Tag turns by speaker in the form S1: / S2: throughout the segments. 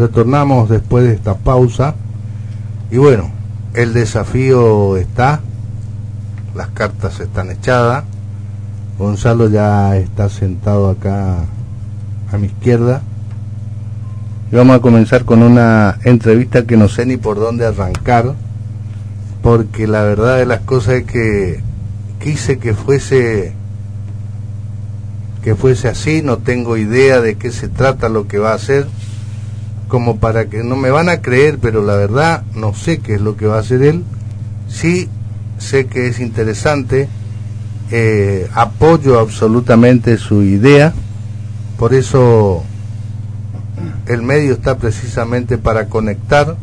S1: Retornamos después de esta pausa. Y bueno, el desafío está, las cartas están echadas, Gonzalo ya está sentado acá a mi izquierda. Y vamos a comenzar con una entrevista que no sé ni por dónde arrancar, porque la verdad de las cosas es que quise que fuese que fuese así, no tengo idea de qué se trata lo que va a hacer, como para que no me van a creer, pero la verdad no sé qué es lo que va a hacer él. Sí sé que es interesante, eh, apoyo absolutamente su idea, por eso el medio está precisamente para conectar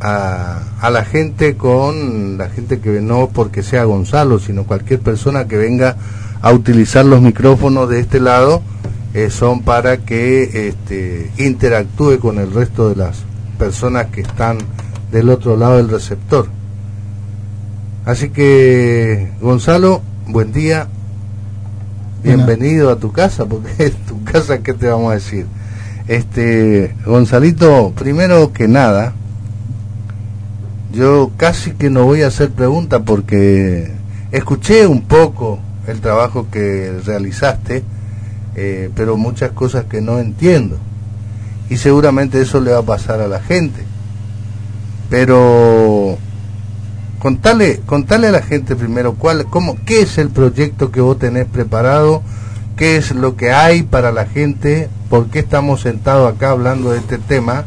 S1: a, a, la gente con la gente que no porque sea Gonzalo, sino cualquier persona que venga a utilizar los micrófonos de este lado eh, son para que este, interactúe con el resto de las personas que están del otro lado del receptor. Así que, Gonzalo, buen día. Bienvenido a tu casa, porque es tu casa, ¿qué te vamos a decir? Este, Gonzalito, primero que nada, yo casi que no voy a hacer pregunta porque escuché un poco el trabajo que realizaste, eh, pero muchas cosas que no entiendo. Y seguramente eso le va a pasar a la gente. Pero contale, contale a la gente primero cuál, cómo, qué es el proyecto que vos tenés preparado, qué es lo que hay para la gente, por qué estamos sentados acá hablando de este tema,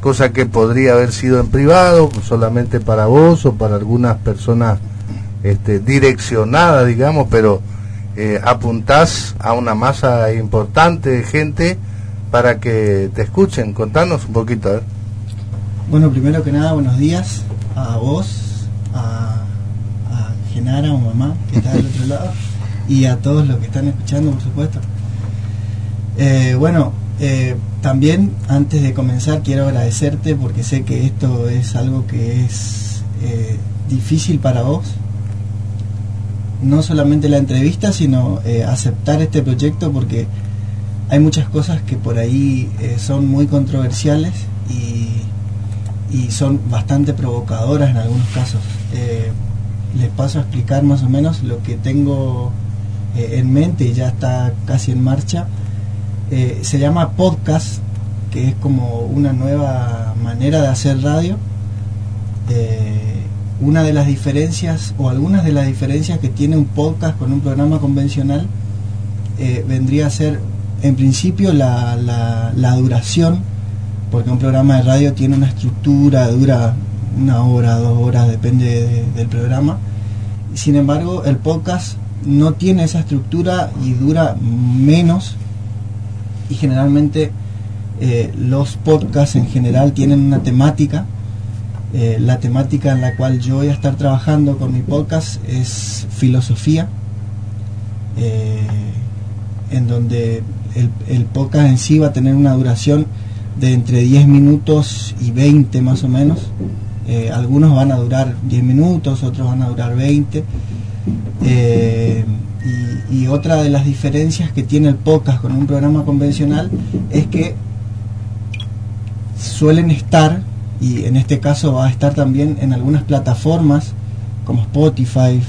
S1: cosa que podría haber sido en privado, solamente para vos o para algunas personas este, direccionada, digamos, pero eh, apuntás a una masa importante de gente para que te escuchen. Contanos un poquito, a ver.
S2: Bueno, primero que nada, buenos días a vos, a, a Genara, o mamá, que está del otro lado, y a todos los que están escuchando, por supuesto. Eh, bueno, eh, también antes de comenzar quiero agradecerte porque sé que esto es algo que es eh, difícil para vos, no solamente la entrevista, sino eh, aceptar este proyecto porque hay muchas cosas que por ahí eh, son muy controversiales y, son bastante provocadoras en algunos casos. Eh, les paso a explicar más o menos lo que tengo en mente y ya está casi en marcha. se llama podcast, que es como una nueva manera de hacer radio una de las diferencias o algunas de las diferencias que tiene un podcast con un programa convencional eh, vendría a ser en principio la, la, duración, porque un programa de radio tiene una estructura, dura una hora, dos horas, depende del programa. Sin embargo, el podcast no tiene esa estructura y dura menos y generalmente eh, los podcasts en general tienen una temática eh, la temática en la cual yo voy a estar trabajando con mi podcast es filosofía, eh, en donde el, podcast en sí va a tener una duración de entre 10 minutos y 20 más o menos. Eh, algunos van a durar 10 minutos, otros van a durar 20. Y, y otra de las diferencias que tiene el podcast con un programa convencional es que suelen estar y en este caso va a estar también en algunas plataformas como Spotify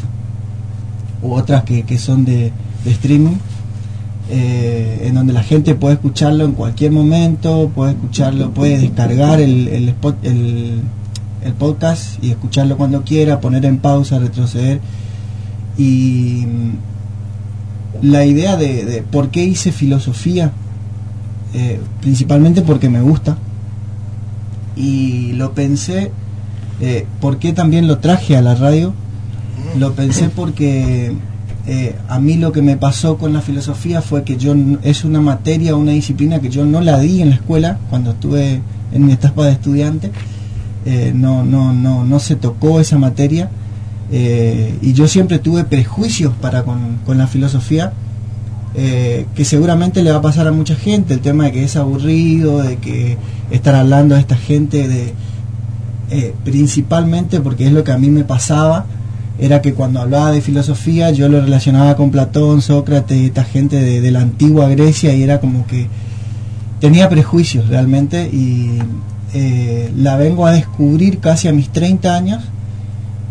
S2: u otras que, son de, streaming, eh, en donde la gente puede escucharlo en cualquier momento, puede escucharlo, puede descargar el, el, el, podcast y escucharlo cuando quiera, poner en pausa, retroceder. Y mm, la idea de, por qué hice filosofía, eh, principalmente porque me gusta, y lo pensé, eh, ¿por qué también lo traje a la radio? Lo pensé porque eh, a mí lo que me pasó con la filosofía fue que yo es una materia, una disciplina que yo no la di en la escuela cuando estuve en mi etapa de estudiante. Eh, no, no, no, no se tocó esa materia eh, y yo siempre tuve prejuicios para con, con la filosofía eh, que seguramente le va a pasar a mucha gente, el tema de que es aburrido, de que estar hablando a esta gente de eh, principalmente porque es lo que a mí me pasaba, era que cuando hablaba de filosofía yo lo relacionaba con Platón, Sócrates, esta gente de, la antigua Grecia y era como que tenía prejuicios realmente y eh, la vengo a descubrir casi a mis 30 años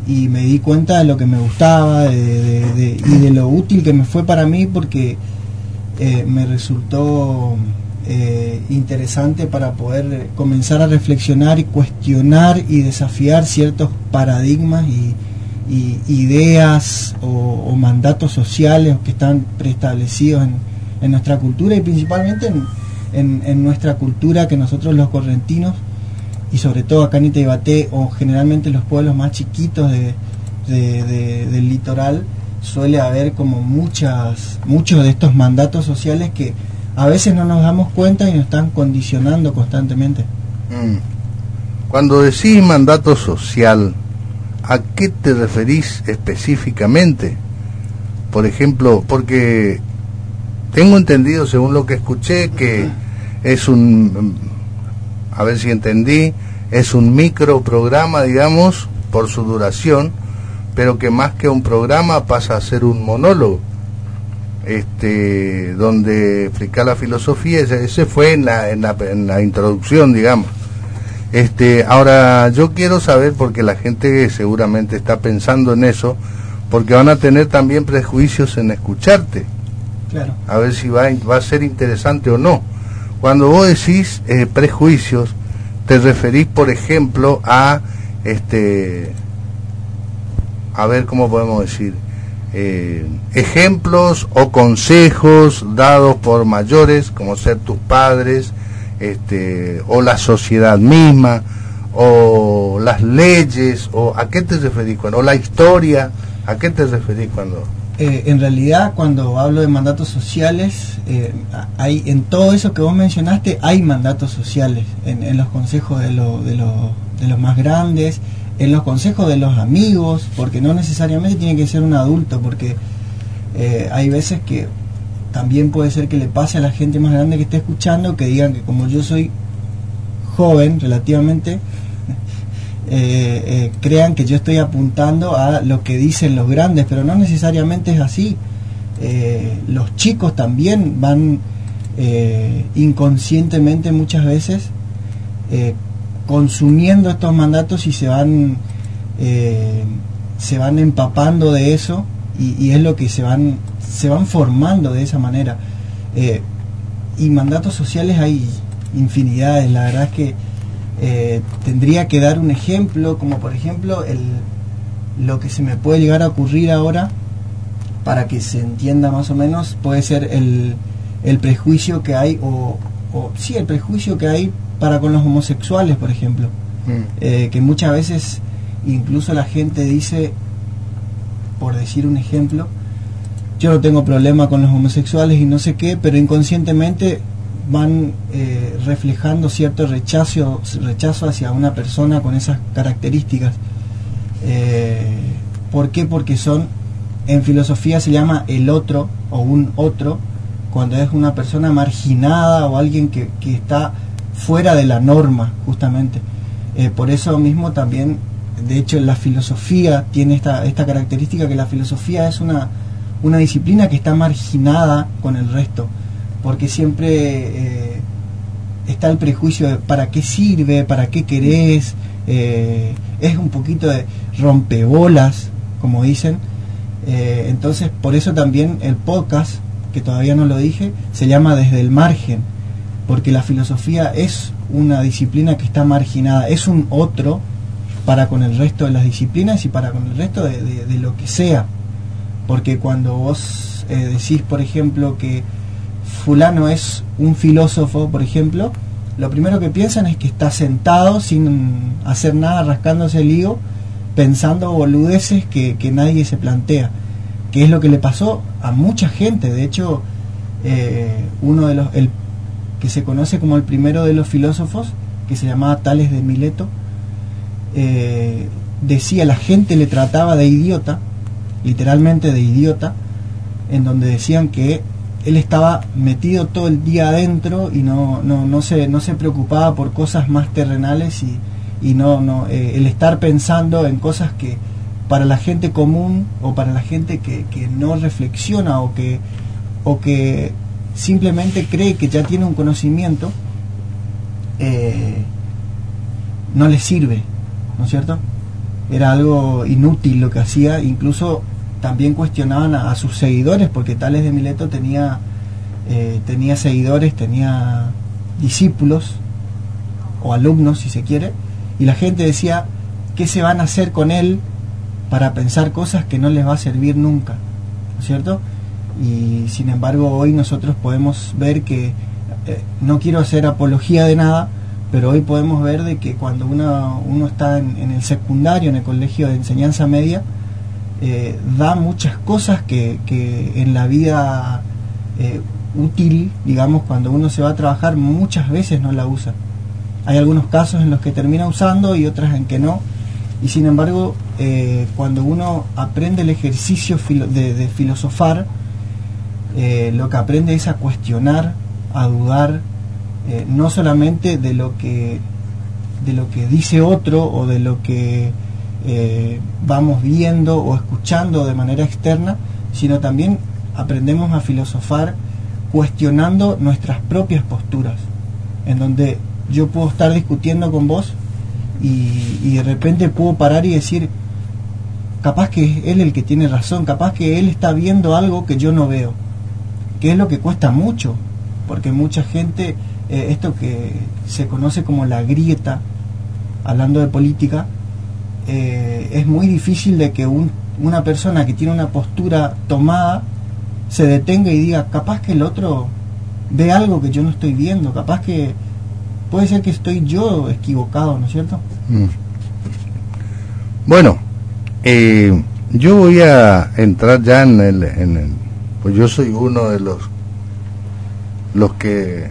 S2: y me di cuenta de lo que me gustaba y de lo útil que me fue para mí porque eh, me resultó eh, interesante para poder comenzar a reflexionar y cuestionar y desafiar ciertos paradigmas y, ideas o, mandatos sociales que están preestablecidos en, nuestra cultura y principalmente en, nuestra cultura que nosotros los correntinos y sobre todo acá en Itaibate o generalmente los pueblos más chiquitos de, del litoral suele haber como muchas muchos de estos mandatos sociales que a veces no nos damos cuenta y nos están condicionando constantemente. Mm.
S1: Cuando decís mandato social, ¿a qué te referís específicamente? Por ejemplo, porque tengo entendido, según lo que escuché, que es un, a ver si entendí, es un micro programa, digamos, por su duración, pero que más que un programa pasa a ser un monólogo este, donde explica la filosofía, ese, fue en la, en, la, en la introducción, digamos. Este, ahora yo quiero saber, porque la gente seguramente está pensando en eso, porque van a tener también prejuicios en escucharte. Claro. A ver si va, va a ser interesante o no. Cuando vos decís eh, prejuicios, te referís, por ejemplo, a, este, a ver cómo podemos decir, eh, ejemplos o consejos dados por mayores, como ser tus padres, este, o la sociedad misma, o las leyes, o a qué te referís cuando, o la historia, a qué te referís cuando...
S2: Eh, en realidad, cuando hablo de mandatos sociales, eh, hay en todo eso que vos mencionaste, hay mandatos sociales en, los consejos de, de, de los más grandes, en los consejos de los amigos, porque no necesariamente tiene que ser un adulto, porque eh, hay veces que también puede ser que le pase a la gente más grande que esté escuchando que digan que como yo soy joven relativamente, eh, eh, crean que yo estoy apuntando a lo que dicen los grandes, pero no necesariamente es así. los chicos también van inconscientemente muchas veces consumiendo estos mandatos y se van eh, se van empapando de eso y, es lo que se van se van formando de esa manera eh, y mandatos sociales hay infinidades la verdad es que eh, tendría que dar un ejemplo como por ejemplo el, lo que se me puede llegar a ocurrir ahora para que se entienda más o menos puede ser el, el prejuicio que hay o, o sí el prejuicio que hay para con los homosexuales, por ejemplo. Mm. Eh, que muchas veces incluso la gente dice, por decir un ejemplo, yo no tengo problema con los homosexuales y no sé qué, pero inconscientemente van eh, reflejando cierto rechazo, rechazo hacia una persona con esas características. Eh, ¿Por qué? Porque son, en filosofía se llama el otro o un otro, cuando es una persona marginada o alguien que, que está fuera de la norma, justamente. Eh, por eso mismo también, de hecho, la filosofía tiene esta, esta característica que la filosofía es una, una disciplina que está marginada con el resto, porque siempre eh, está el prejuicio de para qué sirve, para qué querés, eh, es un poquito de rompebolas, como dicen. entonces, por eso también el podcast, que todavía no lo dije, se llama Desde el Margen porque la filosofía es una disciplina que está marginada, es un otro para con el resto de las disciplinas y para con el resto de, lo que sea. Porque cuando vos eh, decís, por ejemplo, que fulano es un filósofo, por ejemplo, lo primero que piensan es que está sentado sin hacer nada, rascándose el higo, pensando boludeces que, que nadie se plantea. Que es lo que le pasó a mucha gente. De hecho, eh, uno de los, el que se conoce como el primero de los filósofos, que se llamaba Tales de Mileto, eh, decía, la gente le trataba de idiota, literalmente de idiota, en donde decían que él estaba metido todo el día adentro y no, no, no, se, no se preocupaba por cosas más terrenales y, y no, no eh, el estar pensando en cosas que para la gente común o para la gente que, que no reflexiona o que, o que simplemente cree que ya tiene un conocimiento, eh, no le sirve, ¿no es cierto? Era algo inútil lo que hacía, incluso también cuestionaban a, sus seguidores, porque Tales de Mileto tenía, eh, tenía seguidores, tenía discípulos o alumnos, si se quiere, y la gente decía, ¿qué se van a hacer con él para pensar cosas que no les va a servir nunca? ¿No es cierto? Y sin embargo hoy nosotros podemos ver que, eh, no quiero hacer apología de nada, pero hoy podemos ver de que cuando uno, uno está en, el secundario, en el colegio de enseñanza media, eh, da muchas cosas que, que en la vida eh, útil, digamos, cuando uno se va a trabajar, muchas veces no la usa. Hay algunos casos en los que termina usando y otras en que no. Y sin embargo, eh, cuando uno aprende el ejercicio de, filosofar, eh, lo que aprende es a cuestionar, a dudar, no solamente de lo que de lo que dice otro o de lo que vamos viendo o escuchando de manera externa, sino también aprendemos a filosofar cuestionando nuestras propias posturas, en donde yo puedo estar discutiendo con vos y, de repente puedo parar y decir, capaz que es él el que tiene razón, capaz que él está viendo algo que yo no veo, que es lo que cuesta mucho, porque mucha gente, eh, esto que se conoce como la grieta, hablando de política, eh, es muy difícil de que una persona que tiene una postura tomada se detenga y diga, capaz que el otro ve algo que yo no estoy viendo, capaz que puede ser que estoy yo equivocado, ¿no es cierto? Mm.
S1: Bueno, eh, yo voy a entrar ya en el, en el, pues yo soy uno de los los que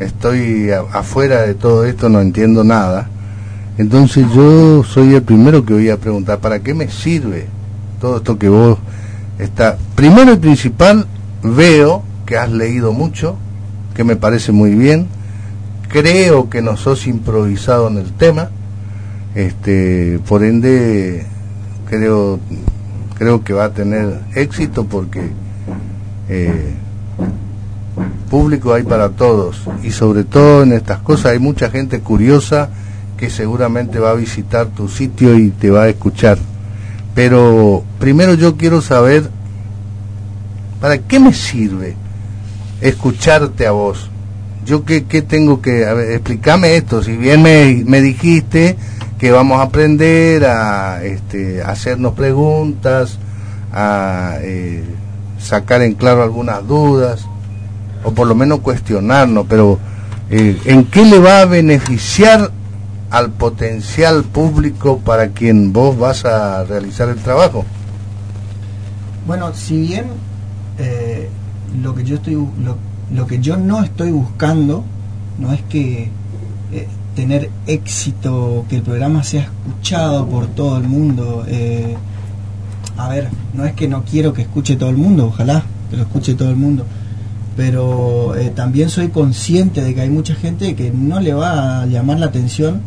S1: estoy afuera de todo esto, no entiendo nada. Entonces yo soy el primero que voy a preguntar, ¿para qué me sirve todo esto que vos está primero y principal veo que has leído mucho que me parece muy bien. Creo que no sos improvisado en el tema. Este por ende creo creo que va a tener éxito porque eh, público hay para todos. Y sobre todo en estas cosas hay mucha gente curiosa que seguramente va a visitar tu sitio y te va a escuchar pero primero yo quiero saber, ¿para qué me sirve escucharte a vos? Yo qué, tengo que, a ver, explícame esto, si bien me, dijiste que vamos a aprender a este, hacernos preguntas, a eh, sacar en claro algunas dudas, o por lo menos cuestionarnos, pero eh, ¿en qué le va a beneficiar al potencial público para quien vos vas a realizar el trabajo?
S2: Bueno, si bien eh, lo que yo estoy lo, lo, que yo no estoy buscando no es que eh, tener éxito, que el programa sea escuchado por todo el mundo. Eh, a ver, no es que no quiero que escuche todo el mundo, ojalá que lo escuche todo el mundo, pero también soy consciente de que hay mucha gente que no le va a llamar la atención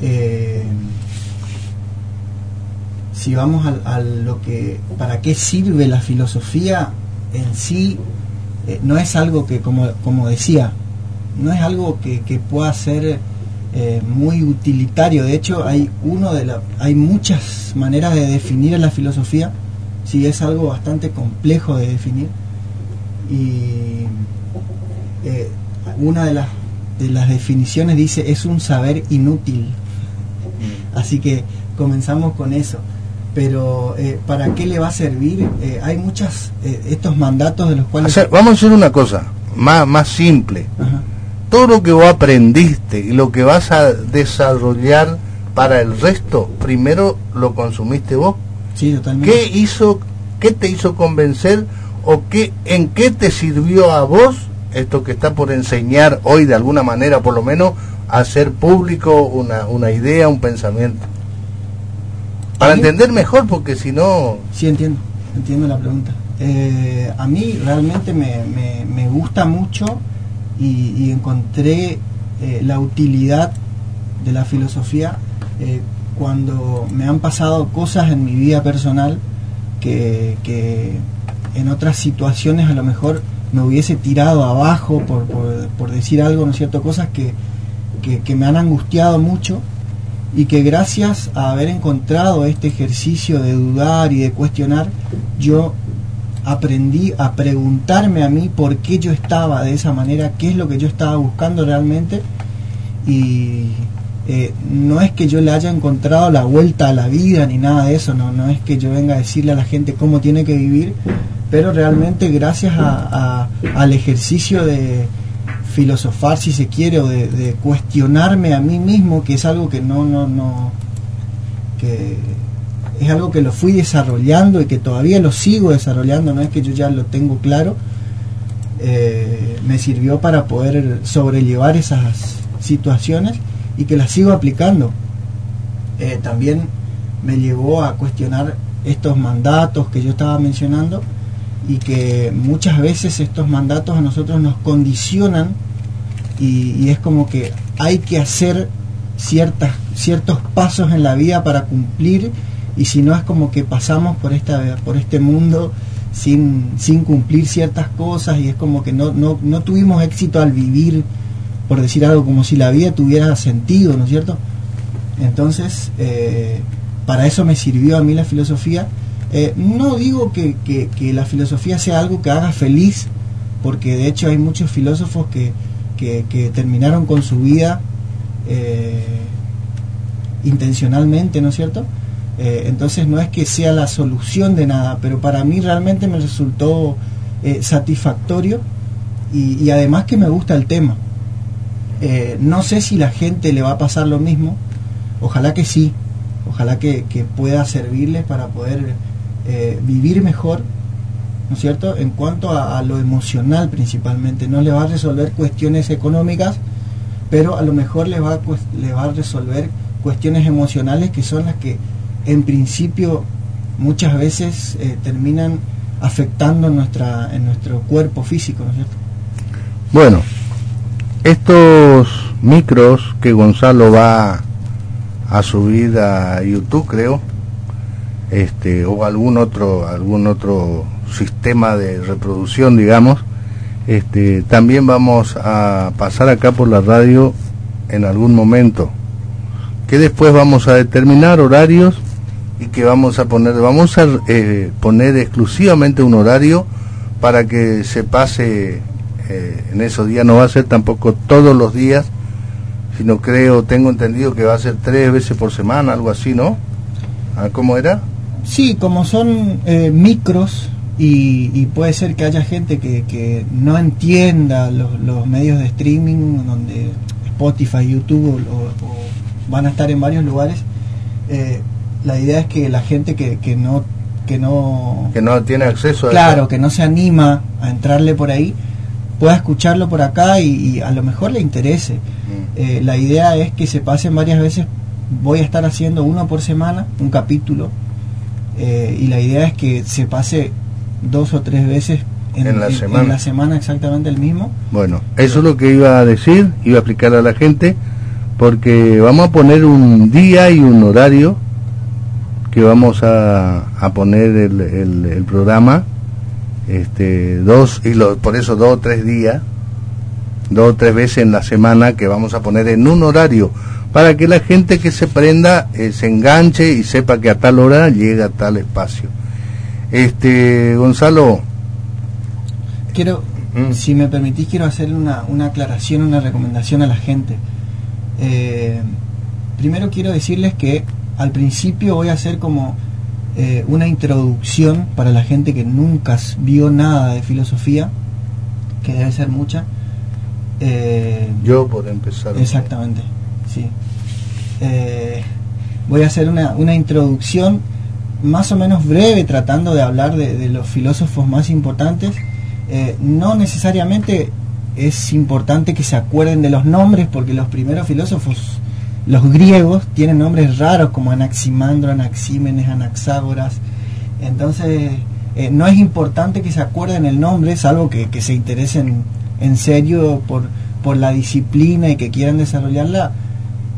S2: eh, si vamos a, lo que, para qué sirve la filosofía en sí, eh, no es algo que, como, como decía, no es algo que, pueda ser eh, muy utilitario. De hecho, hay uno de la, hay muchas maneras de definir la filosofía. si es algo bastante complejo de definir. Y una de las, de las definiciones dice es un saber inútil. Así que comenzamos con eso. Pero eh, ¿para qué le va a servir? Eh, hay muchos eh, estos mandatos de los cuales...
S1: vamos a hacer una cosa más, más simple. Todo lo que vos aprendiste y lo que vas a desarrollar para el resto, primero lo consumiste vos.
S2: Sí, totalmente.
S1: ¿Qué hizo, qué te hizo convencer o qué, en qué te sirvió a vos esto que está por enseñar hoy de alguna manera, por lo menos, hacer público una, una idea, un pensamiento. Para entender mejor, porque si no...
S2: Sí, entiendo, entiendo la pregunta. Eh, a mí realmente me, me, gusta mucho y, encontré eh, la utilidad de la filosofía eh, cuando me han pasado cosas en mi vida personal que, que en otras situaciones a lo mejor me hubiese tirado abajo por, por, decir algo, ¿no es cierto? Cosas que, que, me han angustiado mucho y que gracias a haber encontrado este ejercicio de dudar y de cuestionar, yo aprendí a preguntarme a mí por qué yo estaba de esa manera, qué es lo que yo estaba buscando realmente. Y eh, no es que yo le haya encontrado la vuelta a la vida ni nada de eso, no, no es que yo venga a decirle a la gente cómo tiene que vivir, pero realmente gracias al ejercicio de filosofar si se quiere o de, cuestionarme a mí mismo, que es algo que no, no, no, que es algo que lo fui desarrollando y que todavía lo sigo desarrollando, no es que yo ya lo tengo claro, eh, me sirvió para poder sobrellevar esas situaciones y que las sigo aplicando. Eh, también me llevó a cuestionar estos mandatos que yo estaba mencionando y que muchas veces estos mandatos a nosotros nos condicionan y, es como que hay que hacer ciertas, ciertos pasos en la vida para cumplir y si no es como que pasamos por, esta, por este mundo sin, sin cumplir ciertas cosas y es como que no, no, no tuvimos éxito al vivir por decir algo como si la vida tuviera sentido, ¿no es cierto? Entonces, eh, para eso me sirvió a mí la filosofía. Eh, no digo que, que, la filosofía sea algo que haga feliz, porque de hecho hay muchos filósofos que, que terminaron con su vida eh, intencionalmente, ¿no es cierto? entonces no es que sea la solución de nada, pero para mí realmente me resultó satisfactorio y, además que me gusta el tema. Eh, no sé si la gente le va a pasar lo mismo, ojalá que sí, ojalá que, pueda servirles para poder eh, vivir mejor, ¿no es cierto? En cuanto a, lo emocional principalmente, no le va a resolver cuestiones económicas, pero a lo mejor le va, va a resolver cuestiones emocionales que son las que en principio muchas veces eh, terminan afectando nuestra, en nuestro cuerpo físico, ¿no es cierto?
S1: Bueno, estos micros que Gonzalo va a subir a YouTube, creo, este, o algún otro, algún otro sistema de reproducción, digamos, este, también vamos a pasar acá por la radio en algún momento, que después vamos a determinar horarios y que vamos a poner, vamos a eh, poner exclusivamente un horario para que se pase eh, en esos días no va a ser tampoco todos los días, sino creo, tengo entendido que va a ser tres veces por semana, algo así, ¿no? Ah, ¿Cómo era?
S2: Sí, como son eh, micros y, puede ser que haya gente que, no entienda los, medios de streaming, donde Spotify, YouTube o, van a estar en varios lugares, eh, la idea es que la gente que, que no que no
S1: que no tiene acceso
S2: a claro que no se anima a entrarle por ahí pueda escucharlo por acá y, a lo mejor le interese. Mm. Eh, la idea es que se pasen varias veces, voy a estar haciendo uno por semana, un capítulo, eh, y la idea es que se pase dos o tres veces en, la, semana. exactamente el mismo.
S1: Bueno, eso es lo que iba a decir, iba a explicar a la gente, porque vamos a poner un día y un horario que vamos a, a poner el, el programa este, dos, y lo, por eso dos o tres días, dos o tres veces en la semana que vamos a poner en un horario, para que la gente que se prenda eh, se enganche y sepa que a tal hora llega a tal espacio. Este, Gonzalo.
S2: Quiero, mm. si me permitís, quiero hacerle una, una aclaración, una recomendación a la gente. Eh, primero quiero decirles que al principio voy a hacer como eh, una introducción para la gente que nunca vio nada de filosofía, que debe ser mucha.
S1: Eh, Yo por empezar.
S2: Exactamente, sí. Eh, voy a hacer una, una, introducción más o menos breve tratando de hablar de, los filósofos más importantes. no necesariamente es importante que se acuerden de los nombres porque los primeros filósofos los griegos tienen nombres raros como Anaximandro, Anaxímenes, Anaxágoras. Entonces, eh, no es importante que se acuerden el nombre, salvo que, que se interesen en serio por, por la disciplina y que quieran desarrollarla,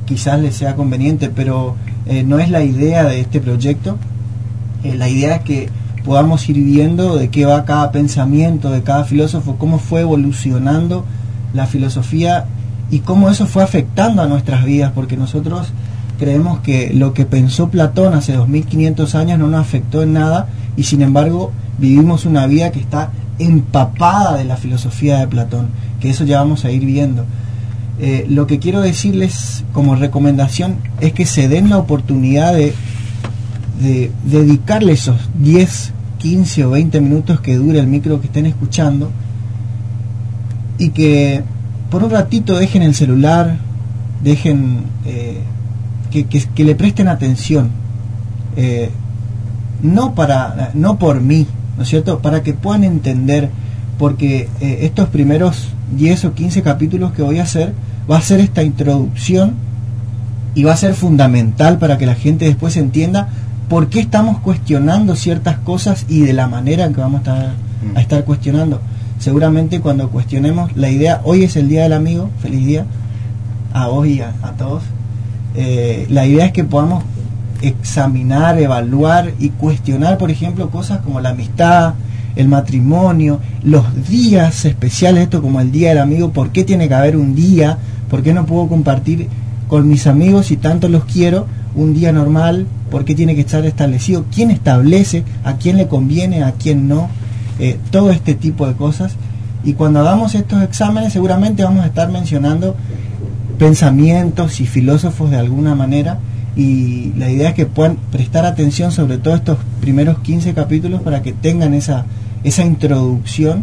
S2: quizás les sea conveniente, pero eh, no es la idea de este proyecto. Eh, la idea es que podamos ir viendo de qué va cada pensamiento de cada filósofo, cómo fue evolucionando la filosofía y cómo eso fue afectando a nuestras vidas, porque nosotros creemos que lo que pensó Platón hace 2500 años no nos afectó en nada y sin embargo vivimos una vida que está empapada de la filosofía de Platón, que eso ya vamos a ir viendo. Eh, lo que quiero decirles como recomendación es que se den la oportunidad de, de dedicarle esos 10, 15 o 20 minutos que dure el micro que estén escuchando y que por un ratito dejen el celular, dejen eh, que, le presten atención, eh, no, para, no por mí, ¿no es cierto? Para que puedan entender, porque eh, estos primeros 10 o 15 capítulos que voy a hacer, va a ser esta introducción y va a ser fundamental para que la gente después entienda por qué estamos cuestionando ciertas cosas y de la manera en que vamos a estar, a mm. estar cuestionando. Seguramente cuando cuestionemos la idea, hoy es el Día del Amigo, feliz día a vos y a, todos, eh, la idea es que podamos examinar, evaluar y cuestionar, por ejemplo, cosas como la amistad, el matrimonio, los días especiales, esto como el Día del Amigo, ¿por qué tiene que haber un día? ¿Por qué no puedo compartir con mis amigos si tanto los quiero un día normal? ¿Por qué tiene que estar establecido? ¿Quién establece? ¿A quién le conviene? ¿A quién no? Eh, todo este tipo de cosas. Y cuando hagamos estos exámenes seguramente vamos a estar mencionando pensamientos y filósofos de alguna manera y la idea es que puedan prestar atención sobre todo estos primeros 15 capítulos para que tengan esa, esa introducción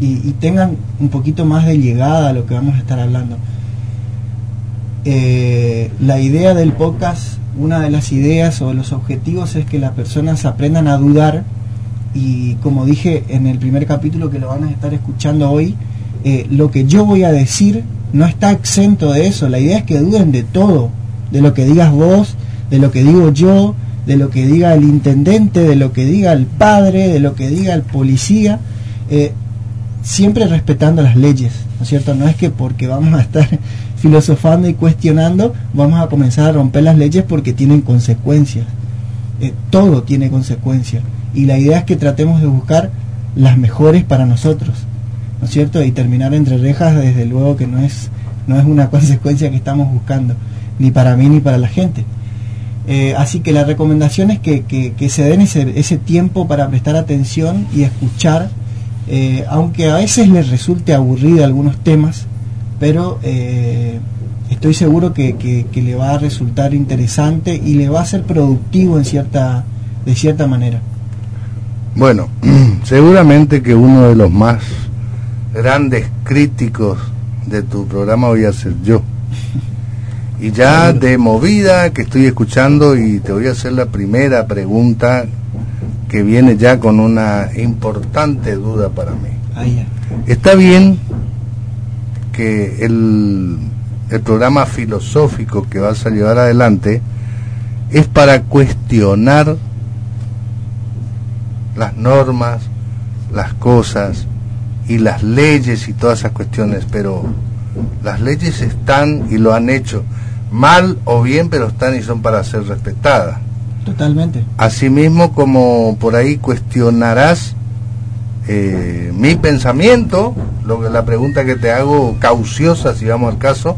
S2: y, tengan un poquito más de llegada a lo que vamos a estar hablando. Eh, la idea del podcast, una de las ideas o los objetivos es que las personas aprendan a dudar y como dije en el primer capítulo que lo van a estar escuchando hoy, eh, lo que yo voy a decir no está exento de eso. La idea es que duden de todo, de lo que digas vos, de lo que digo yo, de lo que diga el intendente, de lo que diga el padre, de lo que diga el policía, eh, siempre respetando las leyes, ¿no es cierto? No es que porque vamos a estar filosofando y cuestionando, vamos a comenzar a romper las leyes porque tienen consecuencias. Eh, todo tiene consecuencias. Y la idea es que tratemos de buscar las mejores para nosotros, ¿no es cierto? Y terminar entre rejas, desde luego que no es, no es una consecuencia que estamos buscando ni para mí ni para la gente. Eh, así que la recomendación es que, que, se den ese, ese, tiempo para prestar atención y escuchar, eh, aunque a veces les resulte aburrido algunos temas, pero eh, estoy seguro que, que, le va a resultar interesante y le va a ser productivo en cierta, de cierta manera.
S1: Bueno, seguramente que uno de los más grandes críticos de tu programa voy a ser yo. Y ya de movida que estoy escuchando y te voy a hacer la primera pregunta que viene ya con una importante duda para mí. Está bien que el, el programa filosófico que vas a llevar adelante es para cuestionar las normas, las cosas y las leyes y todas esas cuestiones, pero las leyes están y lo han hecho mal o bien, pero están y son para ser respetadas.
S2: Totalmente.
S1: Asimismo, como por ahí cuestionarás eh, mi pensamiento, lo que la pregunta que te hago cauciosa, si vamos al caso,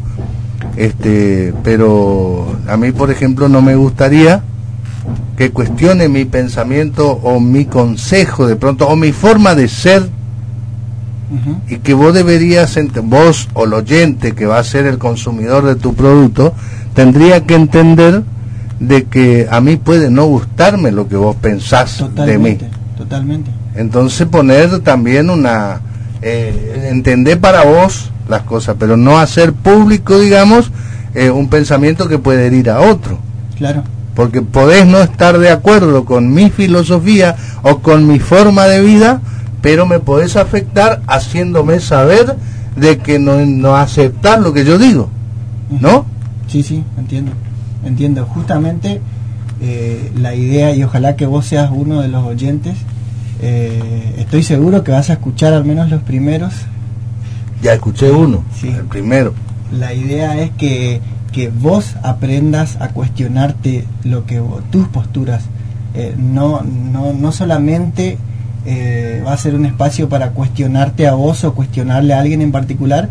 S1: este, pero a mí, por ejemplo, no me gustaría que cuestione mi pensamiento o mi consejo de pronto o mi forma de ser y que vos deberías, vos o el oyente que va a ser el consumidor de tu producto, tendría que entender de que a mí puede no gustarme lo que vos pensás de mí.
S2: Totalmente.
S1: Entonces poner también una, eh, entender para vos las cosas, pero no hacer público, digamos, eh, un pensamiento que puede herir a otro.
S2: Claro.
S1: Porque podés no estar de acuerdo con mi filosofía o con mi forma de vida, pero me podés afectar haciéndome saber de que no, no aceptas lo que yo digo, ¿no?
S2: Sí, sí, entiendo, entiendo. Justamente eh, la idea, y ojalá que vos seas uno de los oyentes, eh, estoy seguro que vas a escuchar al menos los primeros.
S1: Ya escuché uno, el primero.
S2: La idea es que, que vos aprendas a cuestionarte lo que tus posturas eh, no, no, no solamente va a ser un espacio para cuestionarte a vos o cuestionarle a alguien en particular,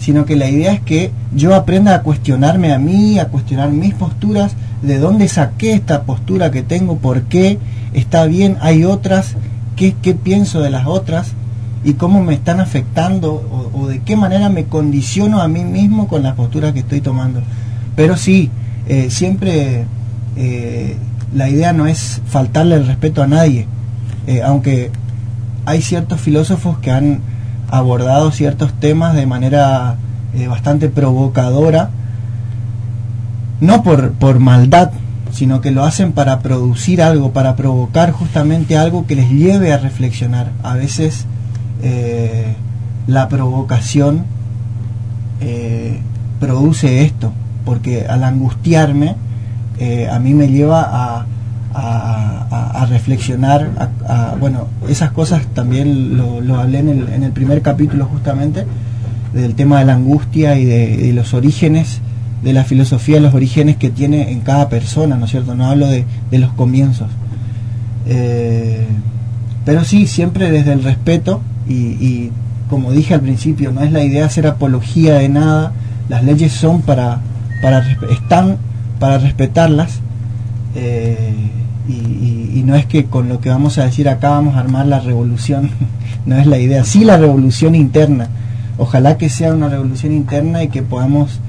S2: sino que la idea es que yo aprenda a cuestionarme a mí, a cuestionar mis posturas, de dónde saqué esta postura que tengo, por qué está bien, hay otras, qué, qué pienso de las otras y cómo me están afectando o, de qué manera me condiciono a mí mismo con las posturas que estoy tomando. Pero sí, eh, siempre eh, la idea no es faltarle el respeto a nadie, eh, aunque hay ciertos filósofos que han abordado ciertos temas de manera bastante provocadora, no por, por maldad, sino que lo hacen para producir algo, para provocar justamente algo que les lleve a reflexionar. A veces eh, la provocación eh, produce esto, porque al angustiarme eh, a mí me lleva a, a, reflexionar, a, bueno, esas cosas también lo, hablé en el, en el, primer capítulo justamente, del tema de la angustia y de, los orígenes de la filosofía, los orígenes que tiene en cada persona, ¿no es cierto? No hablo de, de los comienzos. pero sí, siempre desde el respeto y, como dije al principio, no es la idea hacer apología de nada, las leyes son para, para están para respetarlas eh, y, no es que con lo que vamos a decir acá vamos a armar la revolución, no es la idea, sí la revolución interna, ojalá que sea una revolución interna y que podamos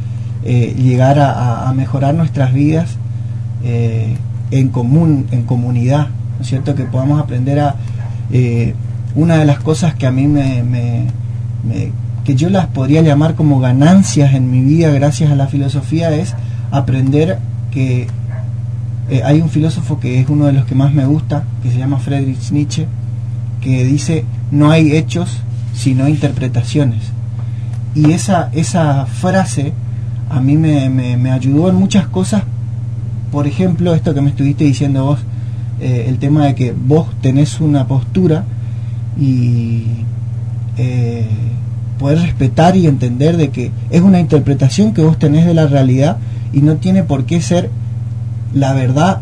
S2: eh, llegar a, mejorar nuestras vidas eh, en común, en comunidad, ¿no es cierto? Que podamos aprender a una de las cosas que a mí me, que yo las podría llamar como ganancias en mi vida gracias a la filosofía es aprender que eh, hay un filósofo que es uno de los que más me gusta, que se llama Friedrich Nietzsche, que dice no hay hechos sino interpretaciones. Y esa, esa frase a mí me, me, ayudó en muchas cosas, por ejemplo, esto que me estuviste diciendo vos, eh, el tema de que vos tenés una postura, y eh, poder respetar y entender de que es una interpretación que vos tenés de la realidad y no tiene por qué ser la verdad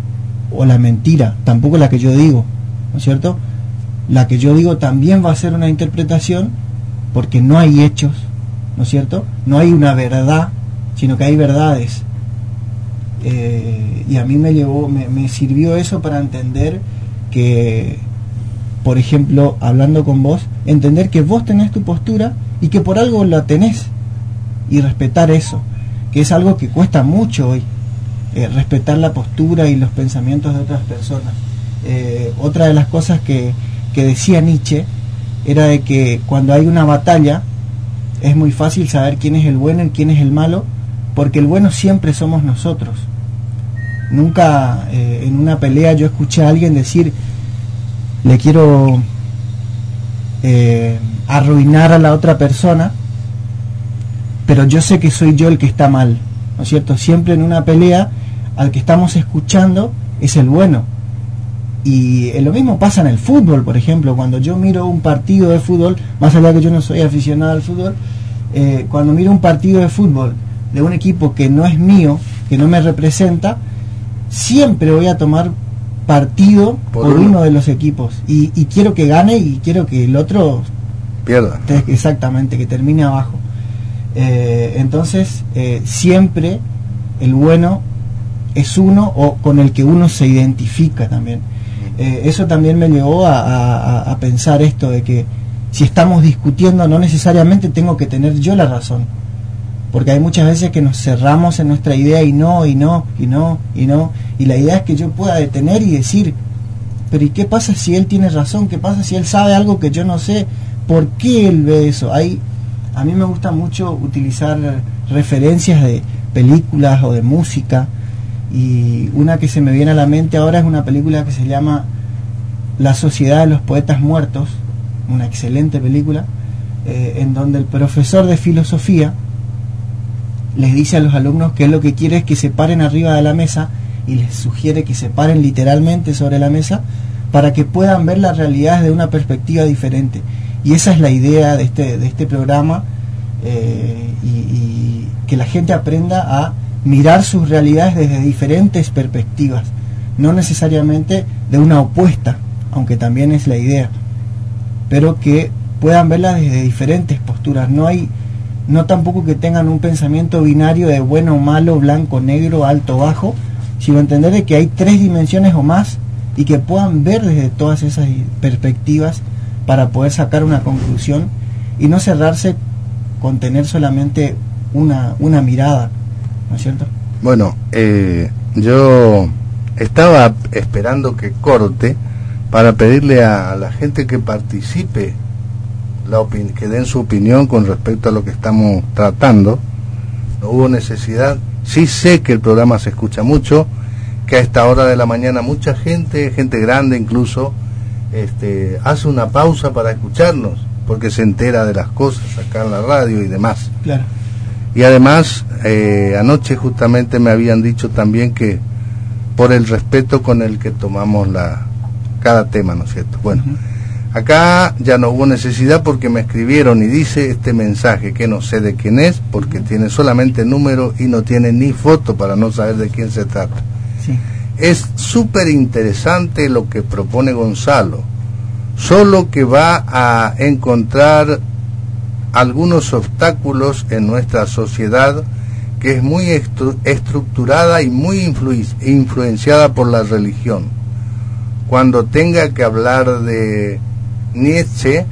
S2: o la mentira, tampoco la que yo digo, ¿no es cierto? La que yo digo también va a ser una interpretación porque no hay hechos, ¿no es cierto? No hay una verdad, sino que hay verdades. Eh, y a mí me llevó, me sirvió eso para entender que por ejemplo, hablando con vos, entender que vos tenés tu postura y que por algo la tenés y respetar eso, que es algo que cuesta mucho hoy, eh, respetar la postura y los pensamientos de otras personas. Eh, otra de las cosas que, que decía Nietzsche era de que cuando hay una batalla es muy fácil saber quién es el bueno y quién es el malo, porque el bueno siempre somos nosotros. Nunca eh, en una pelea yo escuché a alguien decir, le quiero arruinar a la otra persona, pero yo sé que soy yo el que está mal, ¿no es cierto? Siempre en una pelea, al que estamos escuchando es el bueno. Y lo mismo pasa en el fútbol, por ejemplo, cuando yo miro un partido de fútbol, más allá que yo no soy aficionado al fútbol, eh, cuando miro un partido de fútbol de un equipo que no es mío, que no me representa, siempre voy a tomar partido por, uno. de los equipos y, quiero que gane y quiero que el otro
S1: pierda.
S2: Exactamente, que termine abajo. Eh, entonces, eh, siempre el bueno es uno o con el que uno se identifica también. Eh, eso también me llevó a, pensar esto de que si estamos discutiendo no necesariamente tengo que tener yo la razón porque hay muchas veces que nos cerramos en nuestra idea y no, y no, y no, y no, y la idea es que yo pueda detener y decir, pero ¿y qué pasa si él tiene razón? ¿Qué pasa si él sabe algo que yo no sé? ¿Por qué él ve eso? Hay, a mí me gusta mucho utilizar referencias de películas o de música, y una que se me viene a la mente ahora es una película que se llama La Sociedad de los Poetas Muertos, una excelente película, eh, en donde el profesor de filosofía, les dice a los alumnos que lo que quiere es que se paren arriba de la mesa y les sugiere que se paren literalmente sobre la mesa para que puedan ver la realidad desde una perspectiva diferente. Y esa es la idea de este, de este programa eh, y, que la gente aprenda a mirar sus realidades desde diferentes perspectivas, no necesariamente de una opuesta, aunque también es la idea, pero que puedan verla desde diferentes posturas. No hay, no tampoco que tengan un pensamiento binario de bueno malo, blanco, negro, alto, bajo, sino entender de que hay tres dimensiones o más y que puedan ver desde todas esas perspectivas para poder sacar una conclusión y no cerrarse con tener solamente una, una mirada, ¿no es cierto?
S1: Bueno, eh, yo estaba esperando que corte para pedirle a la gente que participe, la que den su opinión con respecto a lo que estamos tratando. No hubo necesidad. Sí sé que el programa se escucha mucho, que a esta hora de la mañana mucha gente, gente grande incluso, este, hace una pausa para escucharnos, porque se entera de las cosas acá en la radio y demás.
S2: Claro.
S1: Y además, eh, anoche justamente me habían dicho también que por el respeto con el que tomamos la cada tema, ¿no es cierto? Bueno, acá ya no hubo necesidad porque me escribieron y dice este mensaje que no sé de quién es porque tiene solamente número y no tiene ni foto para no saber de quién se trata. Es súper interesante lo que propone Gonzalo, solo que va a encontrar algunos obstáculos en nuestra sociedad que es muy estructurada y muy influenciada por la religión. Cuando tenga que hablar de Nietzsche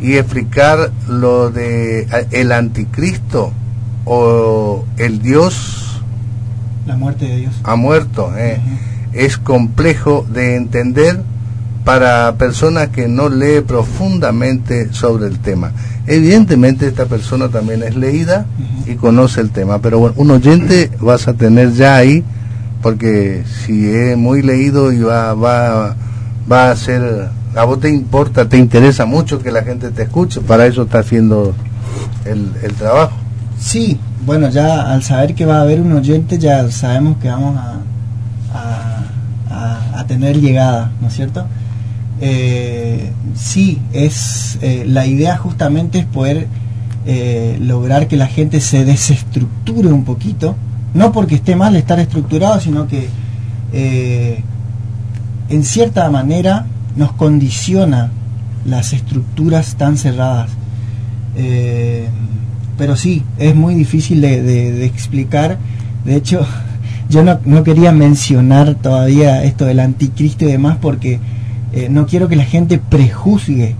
S1: y explicar lo de el anticristo o el Dios
S2: la muerte de Dios
S1: ha muerto eh, es complejo de entender para personas que no lee profundamente sobre el tema. Evidentemente esta persona también es leída y conoce el tema, pero bueno, un oyente vas a tener ya ahí, porque si es muy leído y va, va, va a ser, a vos te importa, te interesa mucho que la gente te escuche, para eso está haciendo el, el trabajo.
S2: Sí, bueno, ya al saber que va a haber un oyente ya sabemos que vamos a, a, a tener llegada, ¿no es cierto? Eh, sí, es eh, la idea justamente es poder eh, lograr que la gente se desestructure un poquito, no porque esté mal estar estructurado, sino que en cierta manera nos condiciona las estructuras tan cerradas. pero sí, es muy difícil de, explicar. De hecho, yo no, no quería mencionar todavía esto del anticristo y demás porque eh, no quiero que la gente prejuzgue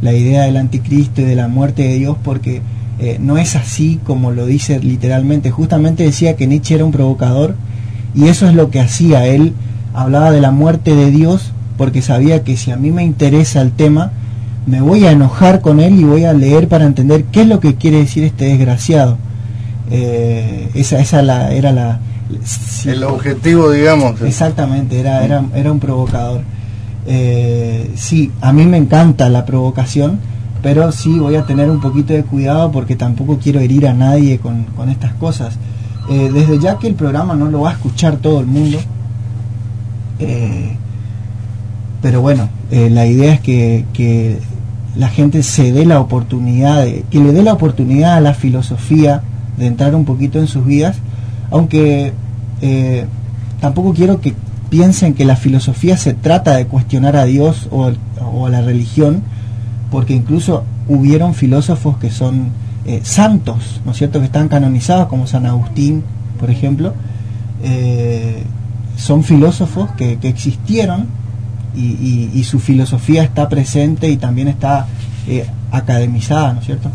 S2: la idea del anticristo y de la muerte de Dios porque eh, no es así como lo dice literalmente. Justamente decía que Nietzsche era un provocador y eso es lo que hacía. Él hablaba de la muerte de Dios porque sabía que si a mí me interesa el tema, me voy a enojar con él y voy a leer para entender qué es lo que quiere decir este desgraciado. Eh, esa esa la, era la...
S1: el objetivo, digamos.
S2: Exactamente, era, era, era un provocador. Eh, sí, a mí me encanta la provocación, pero sí voy a tener un poquito de cuidado porque tampoco quiero herir a nadie con, estas cosas. Eh, desde ya que el programa no lo va a escuchar todo el mundo, eh, pero bueno, la idea es que, la gente se dé la oportunidad, que le dé la oportunidad a la filosofía de entrar un poquito en sus vidas, aunque tampoco quiero que piensen que la filosofía se trata de cuestionar a Dios o, a la religión, porque incluso hubieron filósofos que son eh, santos, ¿no es cierto?, que están canonizados, como San Agustín, por ejemplo, eh, son filósofos que, existieron y, su filosofía está presente y también está eh, academizada, ¿no es cierto?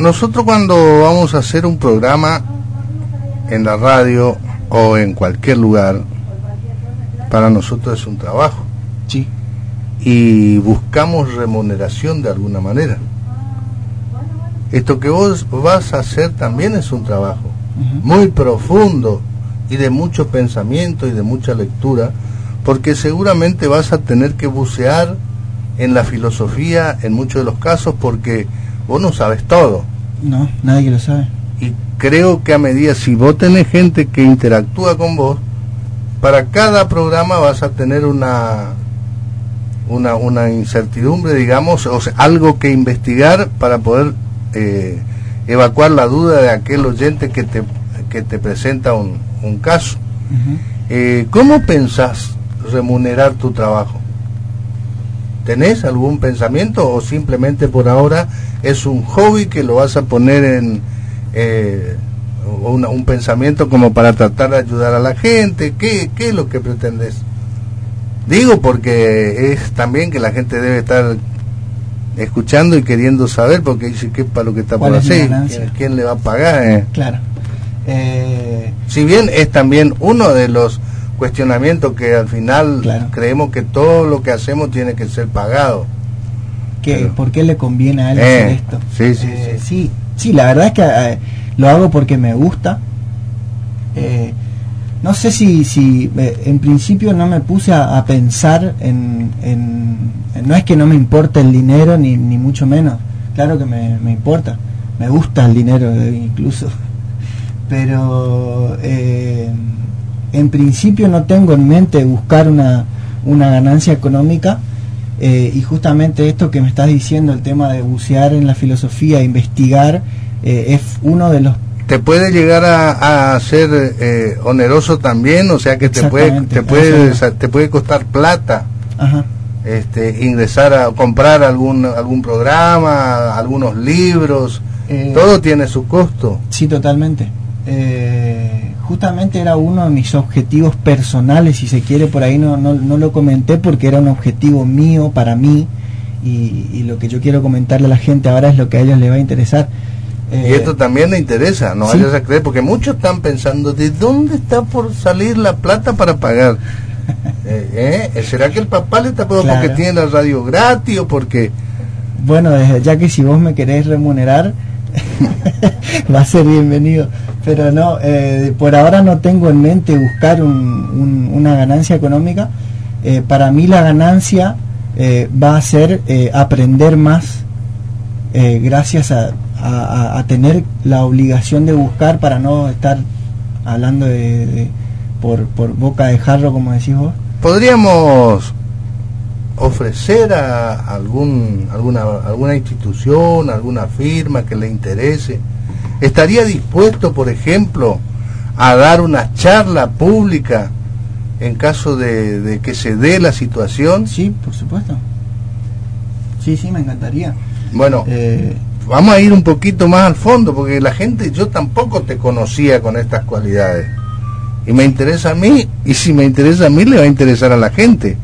S1: nosotros cuando vamos a hacer un programa en la radio o en cualquier lugar, para nosotros es un trabajo.
S2: Sí.
S1: Y buscamos remuneración de alguna manera. Esto que vos vas a hacer también es un trabajo muy profundo y de mucho pensamiento y de mucha lectura, porque seguramente vas a tener que bucear en la filosofía en muchos de los casos porque vos no sabes todo.
S2: No, nadie lo sabe
S1: y creo que a medida, si vos tenés gente que interactúa con vos, para cada programa vas a tener una una, una incertidumbre, digamos, o sea, algo que investigar para poder eh, evacuar la duda de aquel oyente que te, que te presenta un, un caso. Eh, ¿Cómo pensás remunerar tu trabajo? ¿Tenés algún pensamiento o simplemente por ahora es un hobby que lo vas a poner en eh, un pensamiento como para tratar de ayudar a la gente? ¿Qué, ¿Qué es lo que pretendes? Digo porque es también que la gente debe estar escuchando y queriendo saber porque dice que para lo que está por hacer, ¿quién, le va a pagar? Eh?
S2: Claro.
S1: Eh... Si bien es también uno de los cuestionamientos que al final creemos que todo lo que hacemos tiene que ser pagado.
S2: que ¿Por qué le conviene a
S1: hacer
S2: eh, esto?
S1: Sí, sí, sí.
S2: sí, sí. la verdad es que lo hago porque me gusta. Eh, no sé si, si eh, en principio no me puse a, pensar en, No es que no me importe el dinero, ni, ni mucho menos. Claro que me, importa. Me gusta el dinero eh, incluso. Pero en principio no tengo en mente buscar una, una ganancia económica. Y justamente esto que me estás diciendo, el tema de bucear en la filosofía, investigar, es uno de los
S1: te puede llegar a, ser eh, oneroso también, o sea que te puede te puede te puede costar plata. Este, ingresar a comprar algún algún programa, algunos libros, eh, todo tiene su costo.
S2: Sí, totalmente. Eh, justamente era uno de mis objetivos personales, si se quiere, por ahí no, no, no lo comenté porque era un objetivo mío, para mí, y, y, lo que yo quiero comentarle a la gente ahora es lo que a ellos les va a interesar
S1: y esto también le interesa, no vayas a creer, porque muchos están pensando, ¿de dónde está por salir la plata para pagar? Eh, ¿eh? ¿Será que el papá le está claro. porque tiene la radio gratis o porque...?
S2: Bueno, ya que si vos me querés remunerar, va a ser bienvenido. Pero no, eh, por ahora no tengo en mente buscar una ganancia económica. Eh, para mí la ganancia va a ser aprender más gracias a tener la obligación de buscar para no estar hablando de, por, por boca de jarro, como decís vos?
S1: Podríamos ofrecer a algún, alguna, alguna institución, alguna firma que le interese. ¿Estaría dispuesto, por ejemplo, a dar una charla pública en caso de, de que se dé la situación?
S2: Sí, por supuesto. Sí, sí, me encantaría.
S1: Bueno, eh, vamos a ir un poquito más al fondo, porque la gente, yo tampoco te conocía con estas cualidades. Y me interesa a mí, y si me interesa a mí, le va a interesar a la gente.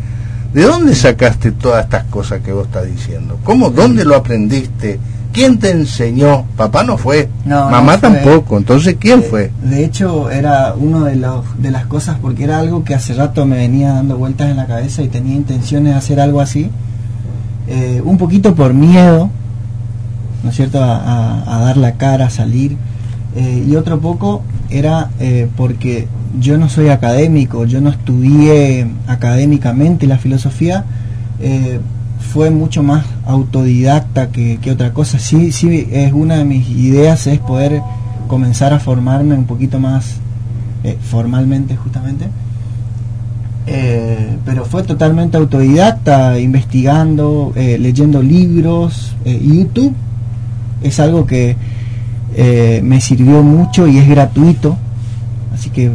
S1: ¿De dónde sacaste todas estas cosas que vos estás diciendo? ¿Cómo? ¿Dónde lo aprendiste? ¿Quién te enseñó? Papá no fue, mamá tampoco, entonces ¿quién fue?
S2: De hecho, era uno de, los, de las cosas, porque era algo que hace rato me venía dando vueltas en la cabeza y tenía intenciones de hacer algo así. Eh, un poquito por miedo, ¿no es cierto?, a, dar la cara, a salir. Eh, y otro poco era eh, porque yo no soy académico, yo no estudié académicamente la filosofía, eh, fue mucho más autodidacta que, otra cosa. Sí, sí, es una de mis ideas es poder comenzar a formarme un poquito más formalmente justamente. pero fue totalmente autodidacta, investigando, leyendo libros, YouTube es algo que eh, me sirvió mucho y es gratuito, así que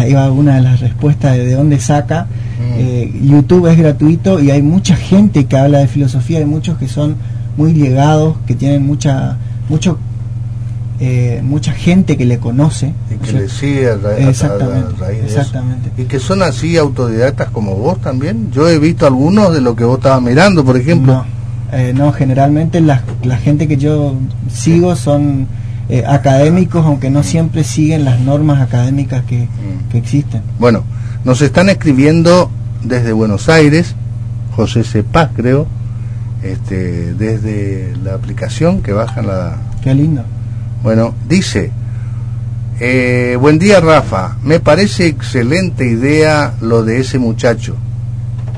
S2: ahí va una de las respuestas de, dónde saca. Mm. Eh, YouTube es gratuito y hay mucha gente que habla de filosofía, hay muchos que son muy llegados, que tienen mucha mucho eh, mucha gente que le conoce
S1: y que le sigue
S2: exactamente, exactamente.
S1: y que son así autodidactas como vos también yo he visto algunos de lo que vos estabas mirando por ejemplo
S2: eh, no, generalmente la, la, gente que yo sigo son eh, académicos, aunque no siempre siguen las normas académicas que, que, existen.
S1: Bueno, nos están escribiendo desde Buenos Aires, José Cepaz creo, este, desde la aplicación que baja la...
S2: Qué lindo.
S1: Bueno, dice, eh, buen día Rafa, me parece excelente idea lo de ese muchacho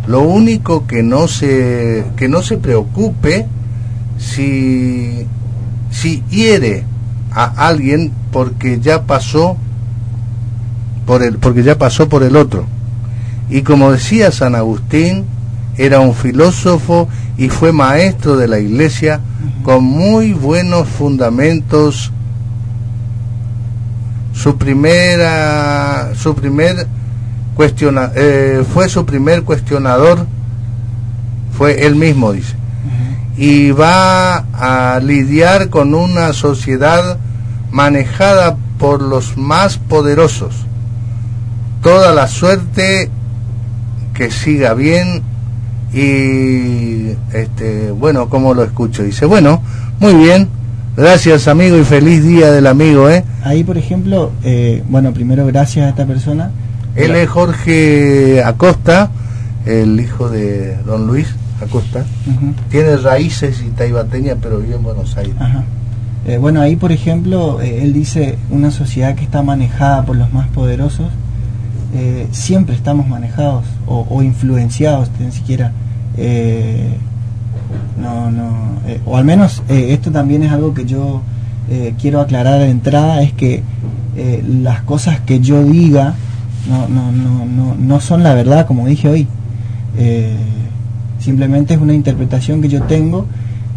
S1: lo único que no se, que no se preocupe si, si hiere a alguien porque ya pasó por el, porque ya pasó por el otro. Y como decía San Agustín, era un filósofo y fue maestro de la iglesia con muy buenos fundamentos. Su primera, su primer cuestiona, eh, fue su primer cuestionador, fue él mismo, dice, y va a lidiar con una sociedad manejada por los más poderosos. Toda la suerte que siga bien y este bueno como lo escucho dice bueno muy bien. Gracias amigo y feliz día del amigo eh
S2: ahí por ejemplo eh, bueno primero gracias a esta persona.
S1: Él es Jorge Acosta el hijo de don Luis Acosta tiene raíces y taibateña pero vive en Buenos Aires.
S2: Eh, bueno ahí por ejemplo eh, él dice una sociedad que está manejada por los más poderosos siempre estamos manejados o, o influenciados ni siquiera eh, no, no, eh, o al menos eh, esto también es algo que yo quiero aclarar de entrada, es que las cosas que yo diga no, no, no, no, no son la verdad, como dije hoy. Simplemente es una interpretación que yo tengo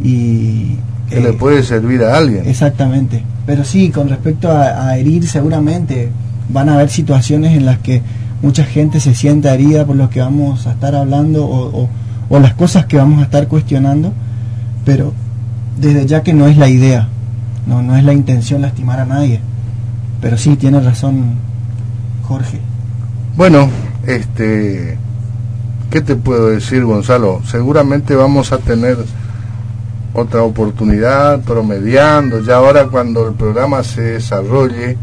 S2: y...
S1: Que le puede servir a alguien.
S2: Exactamente. Pero sí, con respecto a, a herir, seguramente van a haber situaciones en las que mucha gente se sienta herida por lo que vamos a estar hablando o, o las cosas que vamos a estar cuestionando, pero desde ya que no es la idea, no, no es la intención lastimar a nadie. Pero sí, tiene razón Jorge.
S1: Bueno, este, ¿qué te puedo decir, Gonzalo? Seguramente vamos a tener otra oportunidad promediando. Ya ahora cuando el programa se desarrolle,